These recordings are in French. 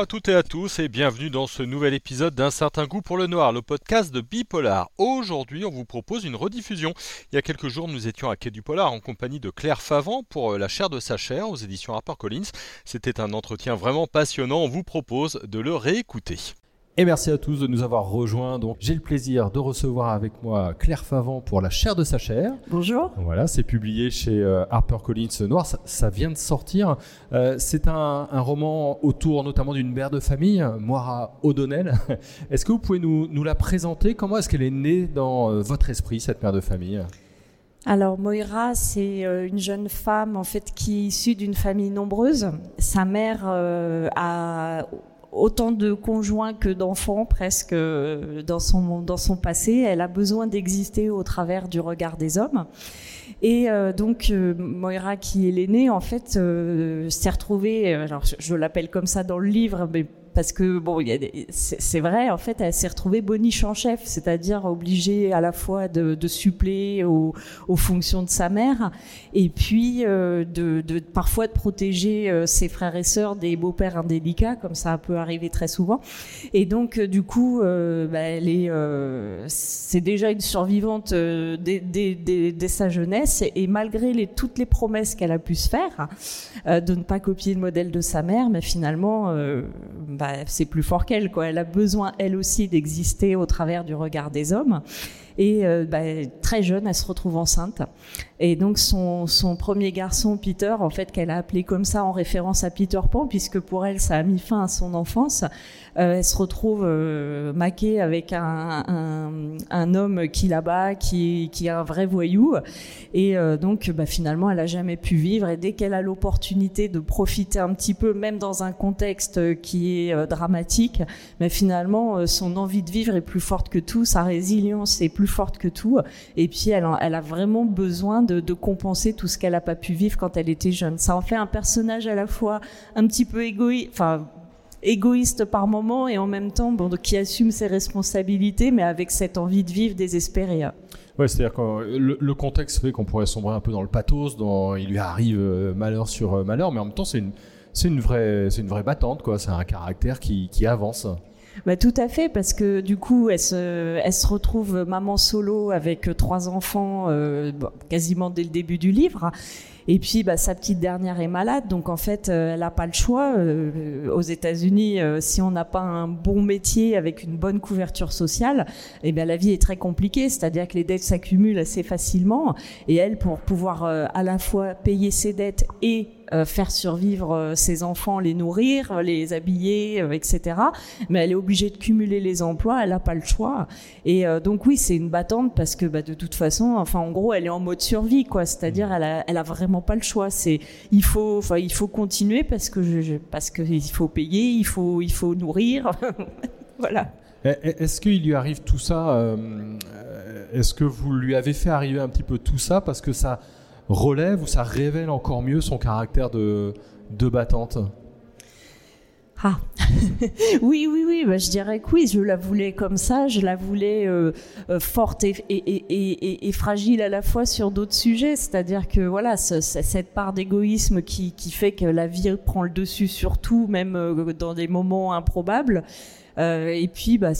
Bonjour à toutes et à tous et bienvenue dans ce nouvel épisode d'un certain goût pour le noir, le podcast de Bipolar. Aujourd'hui, on vous propose une rediffusion. Il y a quelques jours, nous étions à Quai du Polar en compagnie de Claire Favant pour euh, La chair de sa chair aux éditions HarperCollins. C'était un entretien vraiment passionnant. On vous propose de le réécouter. Et merci à tous de nous avoir rejoints. Donc, j'ai le plaisir de recevoir avec moi Claire Favant pour La chair de sa chair. Bonjour. Voilà, c'est publié chez euh, HarperCollins Noir. Ça, vient de sortir. Euh, c'est un, roman autour notamment d'une mère de famille, Moira O'Donnell. Est-ce que vous pouvez nous, nous la présenter? Comment est-ce qu'elle est née dans euh, votre esprit, cette mère de famille? Alors Moira, c'est une jeune femme en fait qui est issue d'une famille nombreuse. Sa mère a autant de conjoints que d'enfants presque euh, dans son, dans son passé. Elle a besoin d'exister au travers du regard des hommes. Et euh, donc euh, Moira, qui est l'aînée, en fait, s'est retrouvée, alors je l'appelle comme ça dans le livre, mais parce que bon, c'est vrai, en fait, elle s'est retrouvée boniche en chef, c'est-à-dire obligée à la fois de, de suppléer aux, fonctions de sa mère, et puis euh, de, de, parfois de protéger euh, ses frères et sœurs des beaux-pères indélicats, comme ça peut arriver très souvent. Et donc, euh, du coup, bah, elle est, c'est déjà une survivante dès, sa jeunesse, et malgré toutes les promesses qu'elle a pu se faire de ne pas copier le modèle de sa mère, mais finalement bah, c'est plus fort qu'elle. Quoi. Elle a besoin, elle aussi, d'exister au travers du regard des hommes. Et euh, bah, très jeune, elle se retrouve enceinte. Et donc son, son premier garçon, Peter, en fait, qu'elle a appelé comme ça en référence à Peter Pan, puisque pour elle, ça a mis fin à son enfance. Euh, elle se retrouve euh, maquée avec un, un, homme qui là-bas, qui, qui est un vrai voyou. Et donc, bah, finalement, elle a jamais pu vivre. Et dès qu'elle a l'opportunité de profiter un petit peu, même dans un contexte qui est dramatique, mais finalement, son envie de vivre est plus forte que tout, sa résilience est plus forte que tout. Et puis, elle, elle a vraiment besoin de, compenser tout ce qu'elle n'a pas pu vivre quand elle était jeune. Ça en fait un personnage à la fois un petit peu égoïste, enfin égoïste par moment et en même temps qui assume ses responsabilités, mais avec cette envie de vivre désespérée. Ouais, c'est-à-dire que le, contexte fait qu'on pourrait sombrer un peu dans le pathos, dans il lui arrive euh, malheur sur euh, malheur, mais en même temps c'est une c'est une vraie c'est une vraie battante quoi. C'est un caractère qui, qui avance. Bah, tout à fait, parce que du coup, elle se, elle se retrouve maman solo avec trois enfants euh, quasiment dès le début du livre. Et puis, bah, sa petite dernière est malade, donc en fait, euh, elle n'a pas le choix. Euh, aux États-Unis, euh, si on n'a pas un bon métier avec une bonne couverture sociale, eh bien, la vie est très compliquée. C'est-à-dire que les dettes s'accumulent assez facilement. Et elle, pour pouvoir à la fois payer ses dettes et faire survivre ses enfants, les nourrir, les habiller, etc. Mais elle est obligée de cumuler les emplois, elle n'a pas le choix. Et donc oui, c'est une battante parce que bah, de toute façon, enfin en gros, elle est en mode survie, quoi. C'est-à-dire elle a, vraiment pas le choix. C'est il faut, enfin il faut continuer parce que parce que il faut payer, il faut il faut nourrir, voilà. Est-ce qu'il lui arrive tout ça euh, Est-ce que vous lui avez fait arriver un petit peu tout ça parce que ça relève ou ça révèle encore mieux son caractère de, de battante ah oui, oui, oui, bah, je dirais que oui, je la voulais comme ça, je la voulais euh, euh, forte et, et, et, fragile à la fois sur d'autres sujets, c'est-à-dire que voilà, cette part d'égoïsme qui, qui, fait que la vie prend le dessus sur tout, même euh, dans des moments improbables. Et puis, bah,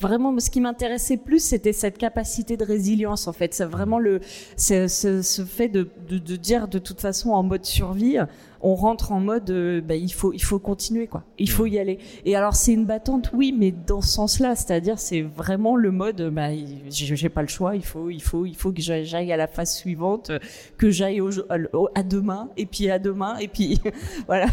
vraiment, ce qui m'intéressait plus, c'était cette capacité de résilience, en fait. C'est vraiment le, ce fait de, de, de, dire de toute façon en mode survie, on rentre en mode euh, bah, il faut il faut continuer quoi. Il faut y aller. Et alors c'est une battante oui mais dans ce sens-là c'est-à-dire c'est vraiment le mode bah j'ai pas le choix il faut il faut il faut que j'aille à la phase suivante que j'aille à demain et puis à demain et puis voilà.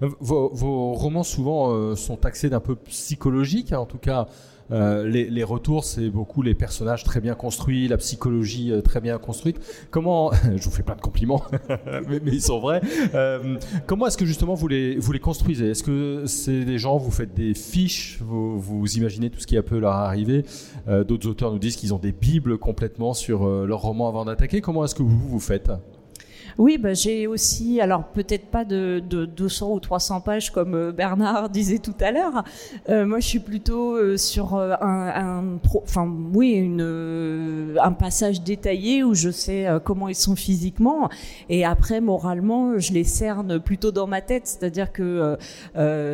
Vos, romans souvent euh, sont taxés d'un peu psychologique en tout cas euh, les, retours, c'est beaucoup les personnages très bien construits, la psychologie euh, très bien construite. Comment, je vous fais plein de compliments, mais, ils sont vrais. Euh, comment est-ce que justement vous les, construisez? Est-ce que c'est des gens, vous faites des fiches, vous, vous imaginez tout ce qui a peut leur arriver D'autres auteurs nous disent qu'ils ont des bibles complètement sur leur roman avant d'attaquer. Comment est-ce que vous vous faites? Oui, bah, j'ai aussi, alors peut-être pas de, de, 200 ou 300 pages comme euh, Bernard disait tout à l'heure. Euh, moi, je suis plutôt euh, sur un, enfin oui, un passage détaillé où je sais comment ils sont physiquement, et après moralement, je les cerne plutôt dans ma tête, c'est-à-dire que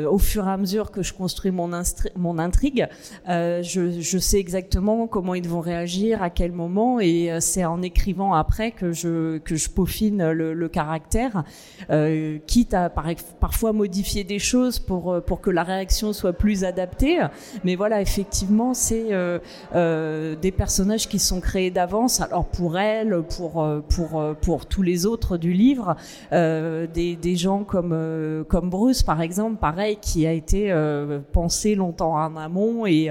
au fur et à mesure que je construis mon, mon intrigue, je, je sais exactement comment ils vont réagir, à quel moment, et c'est en écrivant après que je que je peaufine le, caractère, euh, quitte à parfois modifier des choses pour, euh, pour que la réaction soit plus adaptée. Mais voilà, effectivement, c'est euh, des personnages qui sont créés d'avance. Alors pour elle, pour, tous les autres du livre, des, gens comme, comme Bruce, par exemple, pareil, qui a été pensé longtemps en amont et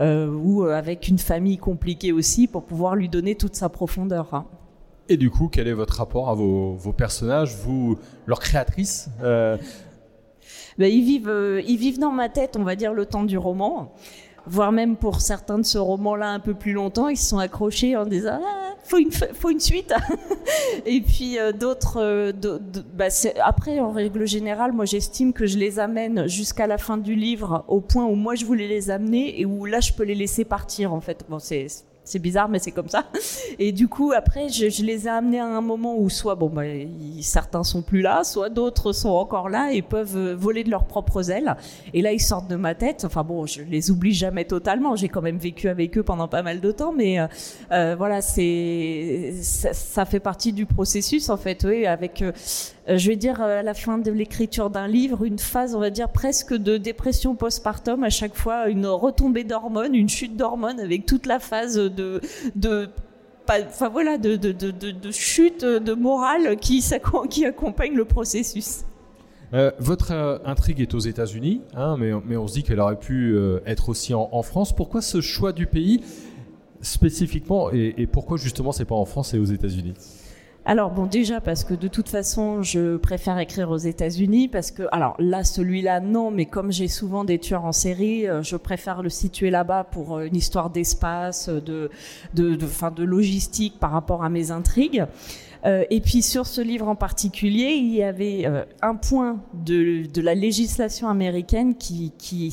ou avec une famille compliquée aussi pour pouvoir lui donner toute sa profondeur. Et du coup, quel est votre rapport à vos, personnages, vous, leurs créatrices euh? ben, ils, vivent, euh, ils vivent dans ma tête, on va dire, le temps du roman. Voire même pour certains de ce roman-là un peu plus longtemps, ils se sont accrochés en disant ah, faut une faut une suite. et puis euh, d'autres, bah, après en règle générale, moi j'estime que je les amène jusqu'à la fin du livre au point où moi je voulais les amener et où là je peux les laisser partir en fait. Bon c'est c'est bizarre, mais c'est comme ça. Et du coup, après, je, les ai amenés à un moment où soit, bon, bah, certains sont plus là, soit d'autres sont encore là et peuvent euh, voler de leurs propres ailes. Et là, ils sortent de ma tête. Enfin bon, je les oublie jamais totalement. J'ai quand même vécu avec eux pendant pas mal de temps, mais euh, euh voilà, c'est ça, ça, fait partie du processus en fait. Oui, avec euh, je vais dire euh, à la fin de l'écriture d'un livre, une phase, on va dire presque de dépression postpartum, à chaque fois une retombée d'hormones, une chute d'hormones avec toute la phase de, de enfin voilà, de, de, de, de, chute de morale qui, qui accompagne le processus. Euh, votre intrigue est aux États-Unis, hein, mais, mais, on se dit qu'elle aurait pu être aussi en, en, France. Pourquoi ce choix du pays spécifiquement et, et pourquoi justement c'est pas en France et aux États-Unis? Alors bon, déjà parce que de toute façon, je préfère écrire aux États-Unis parce que, alors là, celui-là, non, mais comme j'ai souvent des tueurs en série, euh, je préfère le situer là-bas pour euh, une histoire d'espace, de, de, de, fin, de logistique par rapport à mes intrigues. Euh, et puis sur ce livre en particulier, il y avait un point de, la législation américaine qui, qui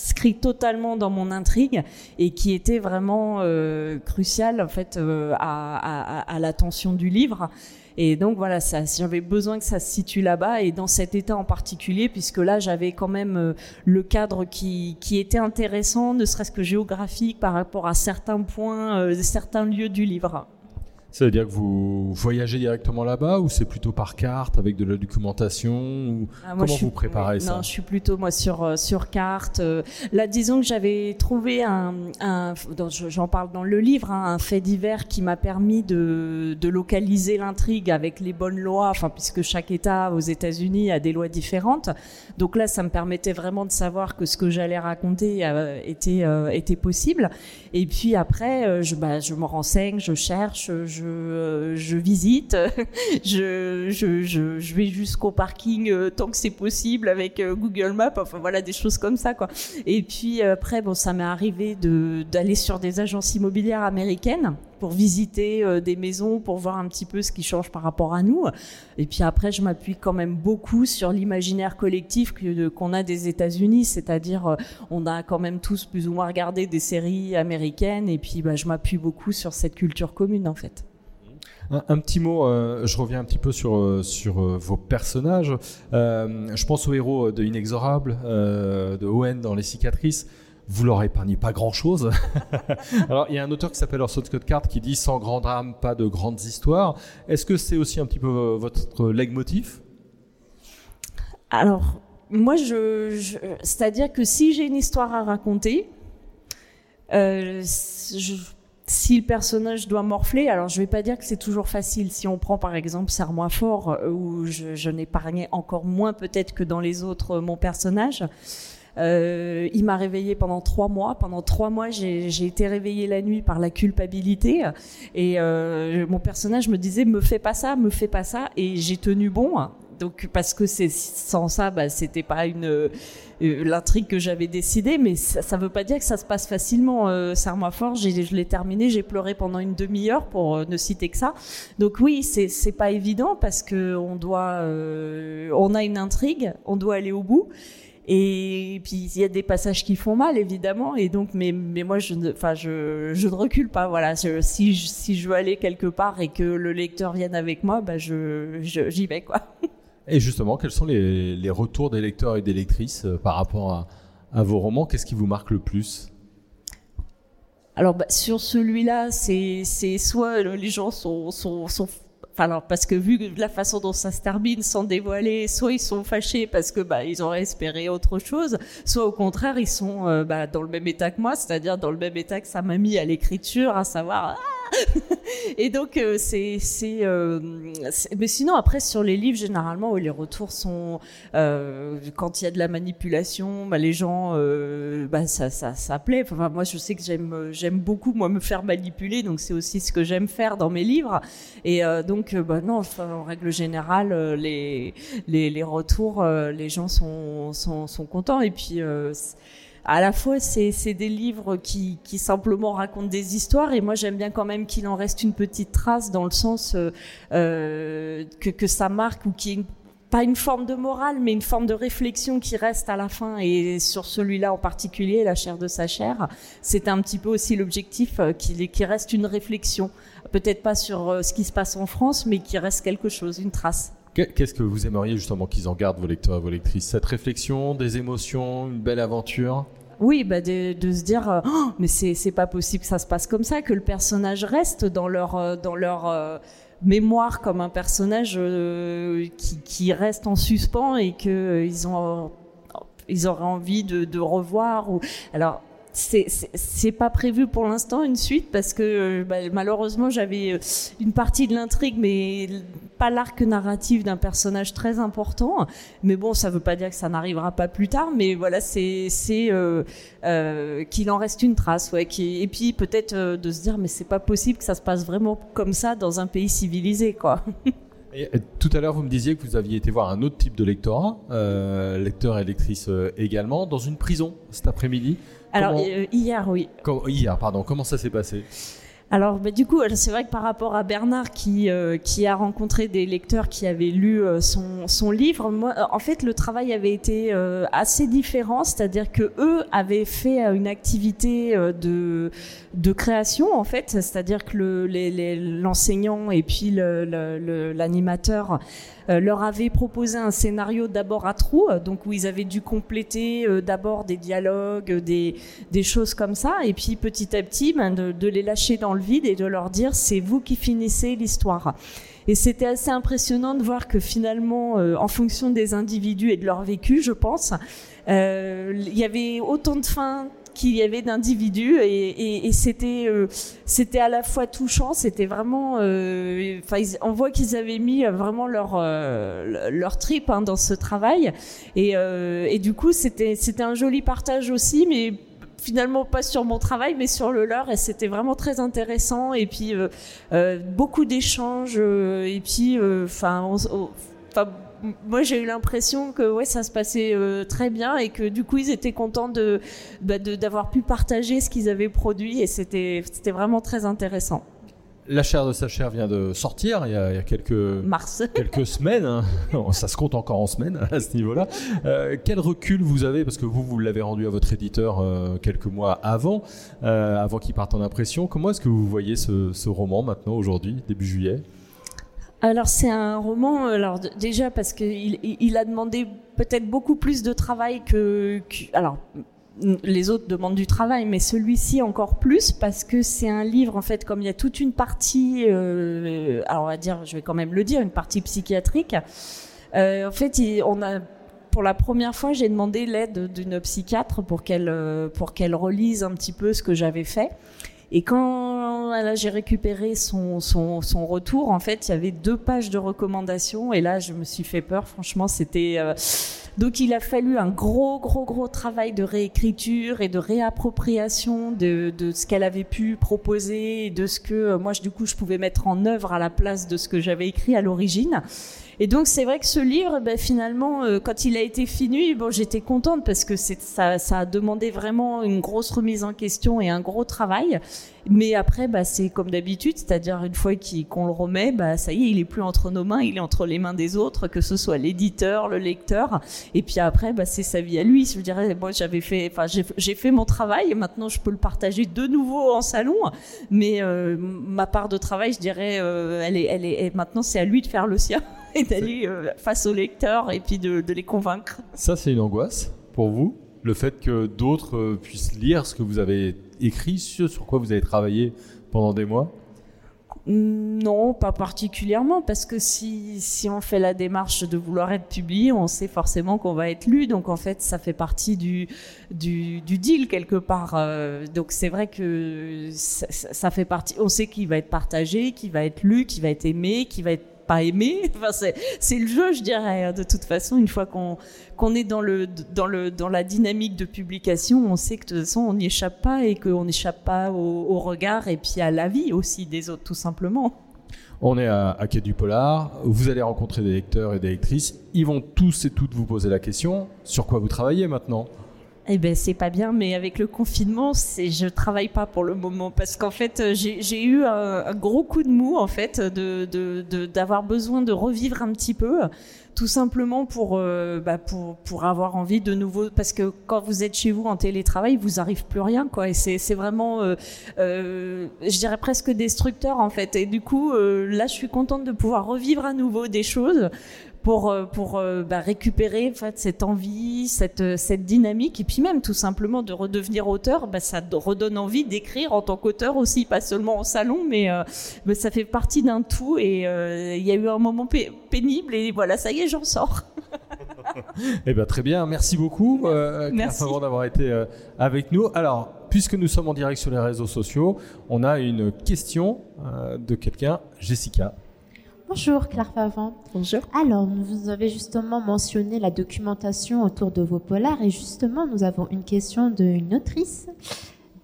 inscrit totalement dans mon intrigue et qui était vraiment euh, crucial en fait euh, à, à, à l'attention du livre. Et donc voilà, ça, j'avais besoin que ça se situe là-bas et dans cet état en particulier, puisque là j'avais quand même euh, le cadre qui, qui était intéressant, ne serait-ce que géographique par rapport à certains points, certains lieux du livre. Ça veut dire que vous voyagez directement là-bas ou c'est plutôt par carte avec de la documentation ou ah, Comment vous préparez ça Non, je suis plutôt moi sur euh, sur carte. Euh. là, disons que j'avais trouvé un, un j'en parle dans le livre, hein, un fait divers qui m'a permis de, de localiser l'intrigue avec les bonnes lois, enfin puisque chaque État aux États-Unis a des lois différentes. Donc là, ça me permettait vraiment de savoir que ce que j'allais raconter euh, était était possible. Et puis après, je bah, je me renseigne, je cherche, je je, euh, je visite, je, je, je, vais jusqu'au parking euh, tant que c'est possible avec euh, Google Maps, enfin voilà des choses comme ça quoi. Et puis après bon ça m'est arrivé de d'aller sur des agences immobilières américaines pour visiter des maisons, pour voir un petit peu ce qui change par rapport à nous. Et puis après, je m'appuie quand même beaucoup sur l'imaginaire collectif qu'on a des États-Unis, c'est-à-dire on a quand même tous plus ou moins regardé des séries américaines, et puis bah, je m'appuie beaucoup sur cette culture commune en fait. Un, petit mot, euh, je reviens un petit peu sur, euh, euh, vos personnages. je pense au héros de Inexorable, de Owen dans Les Cicatrices vous leur épargnez pas grand chose. Alors, il y a un auteur qui s'appelle Orson Scott Card qui dit sans grand drame, pas de grandes histoires. Est-ce que c'est aussi un petit peu votre leitmotiv? Alors, moi, c'est-à-dire que si j'ai une histoire à raconter, si le personnage doit morfler, alors je vais pas dire que c'est toujours facile. Si on prend par exemple Serre-moi fort, euh, où je, je n'épargnais encore moins peut-être que dans les autres mon personnage, euh, il m'a réveillé pendant trois mois. Pendant trois mois, j'ai été réveillée la nuit par la culpabilité. Et euh, mon personnage me disait, me fais pas ça, me fais pas ça. Et j'ai tenu bon donc parce que c'est sans ça, bah, c'était pas une euh, l'intrigue que j'avais décidée, mais ça, ça veut pas dire que ça se passe facilement. Euh, Serre-moi fort, je l'ai terminé, j'ai pleuré pendant une demi-heure pour euh, ne citer que ça. Donc oui, c'est c'est pas évident parce que on doit, on a une intrigue, on doit aller au bout. Et puis il y a des passages qui font mal évidemment et donc mais mais moi je ne enfin je je ne recule pas voilà si je, si je veux aller quelque part et que le lecteur vienne avec moi bah je j'y vais quoi. Et justement quels sont les, retours des lecteurs et des lectrices euh, par rapport à, vos romans? Qu'est-ce qui vous marque le plus? Alors bah, sur celui-là, c'est soit les gens sont sont, sont alors parce que vu la façon dont ça se termine sans dévoiler, soit ils sont fâchés parce que bah ils auraient espéré autre chose, soit au contraire ils sont euh, bah, dans le même état que moi, c'est-à-dire dans le même état que ça m'a mis à l'écriture, à savoir ah et donc euh, c'est euh, mais sinon après sur les livres généralement les retours sont euh, quand il y a de la manipulation bah, les gens bah, ça, ça ça plaît. Enfin moi je sais que j'aime j'aime beaucoup moi me faire manipuler donc c'est aussi ce que j'aime faire dans mes livres. Et donc bah non enfin, en règle générale les les, les retours les gens sont sont, sont contents. Et puis à la fois c'est des livres qui, simplement racontent des histoires et moi j'aime bien quand même qu'il en reste une petite trace dans le sens euh, euh que, ça marque ou qui pas une forme de morale mais une forme de réflexion qui reste à la fin. Et sur celui-là en particulier la chair de sa chair c'est un petit peu aussi l'objectif euh, qu'il qui reste une réflexion. Peut-être pas sur ce qui se passe en France mais qui reste quelque chose une trace Qu'est-ce que vous aimeriez justement qu'ils en gardent, vos lecteurs et vos lectrices? Cette réflexion, des émotions, une belle aventure? Oui, bah de, se dire, euh, oh, mais c'est pas possible que ça se passe comme ça, que le personnage reste dans leur euh, dans leur euh, mémoire comme un personnage qui, qui, reste en suspens et que ils ont ils auraient envie de, de revoir. Ou alors c'est pas prévu pour l'instant une suite parce que bah, malheureusement j'avais euh, une partie de l'intrigue mais pas l'arc narratif d'un personnage très important mais bon ça veut pas dire que ça n'arrivera pas plus tard mais voilà c'est euh, euh, qu'il en reste une trace et puis peut-être euh, de se dire mais c'est pas possible que ça se passe vraiment comme ça dans un pays civilisé quoi tout à l'heure, vous me disiez que vous aviez été voir un autre type de lectorat, euh, lecteur et lectrice également, dans une prison cet après-midi. Alors euh, hier, oui. hier, pardon. Comment ça s'est passé? Alors, bah, du coup, c'est vrai que par rapport à Bernard qui euh, qui a rencontré des lecteurs qui avaient lu euh, son son livre, moi, en fait, le travail avait été assez différent, c'est-à-dire que eux avaient fait une activité de de création en fait, c'est-à-dire que l'enseignant le, et puis l'animateur le, euh, leur avaient proposé un scénario d'abord à trous, donc où ils avaient dû compléter euh, d'abord des dialogues, des, des choses comme ça, et puis petit à petit ben, de, de les lâcher dans le vide et de leur dire c'est vous qui finissez l'histoire. Et c'était assez impressionnant de voir que finalement, euh, en fonction des individus et de leur vécu, je pense, euh, il y avait autant de fins qu'il y avait d'individus et, c'était euh, c'était à la fois touchant c'était vraiment euh, enfin on voit qu'ils avaient mis vraiment leur euh, leur trip hein, dans ce travail. Et, et du coup c'était c'était un joli partage aussi mais finalement pas sur mon travail mais sur le leur. Et c'était vraiment très intéressant. Et puis beaucoup d'échanges et puis enfin moi j'ai eu l'impression que ouais ça se passait euh, très bien et que du coup ils étaient contents de bah, d'avoir pu partager ce qu'ils avaient produit et c'était c'était vraiment très intéressant. La chair de sa chair vient de sortir il y a, il y a quelques Mars. quelques semaines. Hein. Ça se compte encore en semaines à ce niveau-là. Euh, quel recul vous avez parce que vous vous l'avez rendu à votre éditeur euh, quelques mois avant, euh, avant qu'il parte en impression. Comment est-ce que vous voyez ce, ce roman maintenant aujourd'hui, début juillet? Alors c'est un roman, alors déjà parce qu'il il a demandé peut-être beaucoup plus de travail que, alors les autres demandent du travail, mais celui-ci encore plus parce que c'est un livre en fait comme il y a toute une partie, euh, alors on va dire, je vais quand même le dire, une partie psychiatrique. Euh, en fait, on a pour la première fois, j'ai demandé l'aide d'une psychiatre pour qu'elle euh, pour qu'elle relise un petit peu ce que j'avais fait. Et quand là, j'ai récupéré son, son, son, retour, en fait, il y avait deux pages de recommandations. Et là, je me suis fait peur. Franchement, c'était. Euh, donc, il a fallu un gros, gros, gros travail de réécriture et de réappropriation de, de ce qu'elle avait pu proposer et de ce que euh, moi, du coup, je pouvais mettre en œuvre à la place de ce que j'avais écrit à l'origine. Et donc c'est vrai que ce livre, ben, finalement, euh, quand il a été fini, bon, j'étais contente parce que ça, ça a demandé vraiment une grosse remise en question et un gros travail. Mais après, bah, c'est comme d'habitude, c'est-à-dire une fois qu'on le remet, bah, ça y est, il est plus entre nos mains, il est entre les mains des autres, que ce soit l'éditeur, le lecteur. Et puis après, bah, c'est sa vie à lui. Je dirais, moi, j'avais fait, enfin, j'ai fait mon travail. Maintenant, je peux le partager de nouveau en salon. Mais euh, ma part de travail, je dirais, euh, elle est, elle est, maintenant, c'est à lui de faire le sien et d'aller euh, face aux lecteurs et puis de, de les convaincre. Ça, c'est une angoisse pour vous, le fait que d'autres puissent lire ce que vous avez écrit, sur quoi vous avez travaillé pendant des mois? Non, pas particulièrement, parce que si, si on fait la démarche de vouloir être publié, on sait forcément qu'on va être lu. Donc en fait, ça fait partie du, du, deal quelque part. Euh, donc c'est vrai que ça, ça, fait partie. On sait qu'il va être partagé, qu'il va être lu, qu'il va être aimé, qu'il va être pas aimé. Enfin, c'est le jeu, je dirais. Hein. De toute façon, une fois qu'on qu'on est dans, le, dans, le, dans la dynamique de publication, on sait que de toute façon, on n'y échappe pas et qu'on n'échappe pas au, regard et puis à la vie aussi des autres, tout simplement. On est à, à Quai du Polar, vous allez rencontrer des lecteurs et des lectrices. Ils vont tous et toutes vous poser la question sur quoi vous travaillez maintenant? Eh ben c'est pas bien, mais avec le confinement, c'est je travaille pas pour le moment. Parce qu'en fait euh, j'ai eu un, gros coup de mou en fait de d'avoir besoin de revivre un petit peu, tout simplement pour euh, bah, pour avoir envie de nouveau parce que quand vous êtes chez vous en télétravail, vous arrive plus rien quoi. Et c'est c'est vraiment euh, je dirais presque destructeur en fait. Et du coup là je suis contente de pouvoir revivre à nouveau des choses pour euh, pour euh, bah, récupérer en fait cette envie, cette euh, cette dynamique et puis même tout simplement de redevenir auteur, bah, ça redonne envie d'écrire en tant qu'auteur aussi, pas seulement en salon, mais, mais ça fait partie d'un tout et il y a eu un moment pénible et voilà, ça y est, j'en sors. eh ben très bien, merci beaucoup, euh, merci d'avoir été avec nous. Alors, puisque nous sommes en direct sur les réseaux sociaux, on a une question de quelqu'un, Jessica. Bonjour Claire Favant. Bonjour. Alors, vous avez justement mentionné la documentation autour de vos polars et justement, nous avons une question d'une autrice,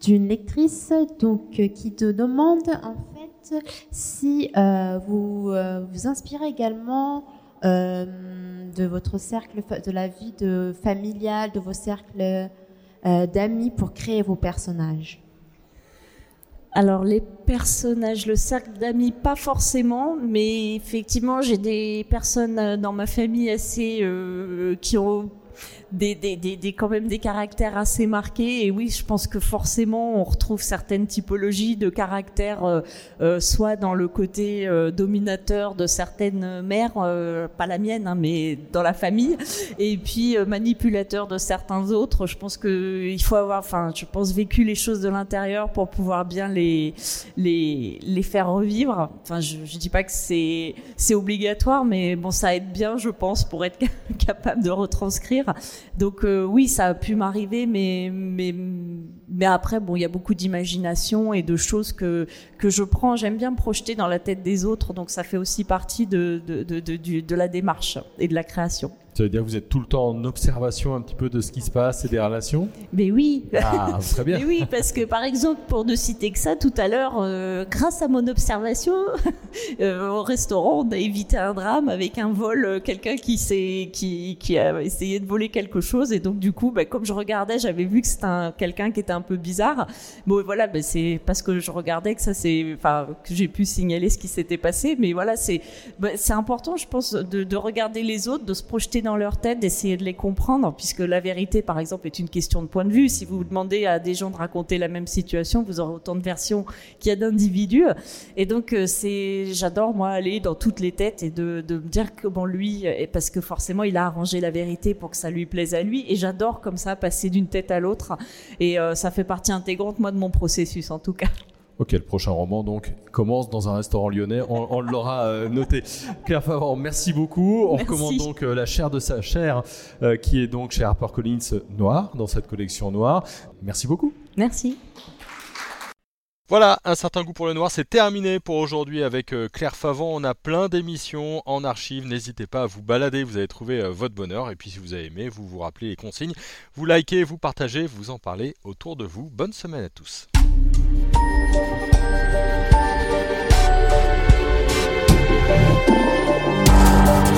d'une lectrice, donc euh, qui te demande en fait si euh, vous euh, vous inspirez également de votre cercle, de la vie de familiale, de vos cercles d'amis pour créer vos personnages. Alors les personnages, le cercle d'amis, pas forcément, mais effectivement j'ai des personnes euh, dans ma famille assez euh, qui ont des, quand même des caractères assez marqués. Et oui, je pense que forcément, on retrouve certaines typologies de caractères, euh, euh soit dans le côté euh, dominateur de certaines mères, pas la mienne, hein, mais dans la famille, et puis manipulateur de certains autres. Je pense que il faut avoir, enfin, je pense vécu les choses de l'intérieur pour pouvoir bien les les les faire revivre. Enfin, je, je dis pas que c'est obligatoire, mais bon, ça aide bien, je pense, pour être capable de retranscrire. Donc euh, oui, ça a pu m'arriver, mais, après, il y a beaucoup d'imagination et de choses que, que je prends. J'aime bien me projeter dans la tête des autres, donc ça fait aussi partie de la démarche et de la création. Ça veut dire que vous êtes tout le temps en observation un petit peu de ce qui se passe et des relations Mais oui. Ah, très bien. Mais oui, parce que par exemple, pour ne citer que ça, tout à l'heure, euh, grâce à mon observation, euh, au restaurant, on a évité un drame avec un vol, euh, quelqu'un qui, qui, qui a essayé de voler quelque chose. Et donc, du coup, bah, comme je regardais, j'avais vu que c'était quelqu'un qui était un peu bizarre. Bon, voilà, bah, c'est parce que je regardais que ça c'est, enfin, que j'ai pu signaler ce qui s'était passé. Mais voilà, c'est, bah, important, je pense, de, de regarder les autres, de se projeter dans leur tête, d'essayer de les comprendre, puisque la vérité, par exemple, est une question de point de vue. Si vous demandez à des gens de raconter la même situation, vous aurez autant de versions qu'il y a d'individus. Et donc, euh, c'est, j'adore moi aller dans toutes les têtes et de, de me dire comment lui, parce que forcément, il a arrangé la vérité pour que ça lui plaise à lui. Et j'adore comme ça passer d'une tête à l'autre. Et euh, ça fait partie intégrante moi de mon processus en tout cas. Ok, le prochain roman donc commence dans un restaurant lyonnais. On, l'aura euh, noté. Claire Favre, merci beaucoup. On recommande donc euh, la chair de sa chair, euh, qui est donc chez HarperCollins noir dans cette collection noire. Merci beaucoup. Merci. Voilà, un certain goût pour le noir, c'est terminé pour aujourd'hui avec Claire Favant. On a plein d'émissions en archive. N'hésitez pas à vous balader, vous allez trouver votre bonheur. Et puis si vous avez aimé, vous vous rappelez les consignes. Vous likez, vous partagez, vous en parlez autour de vous. Bonne semaine à tous. Thank you.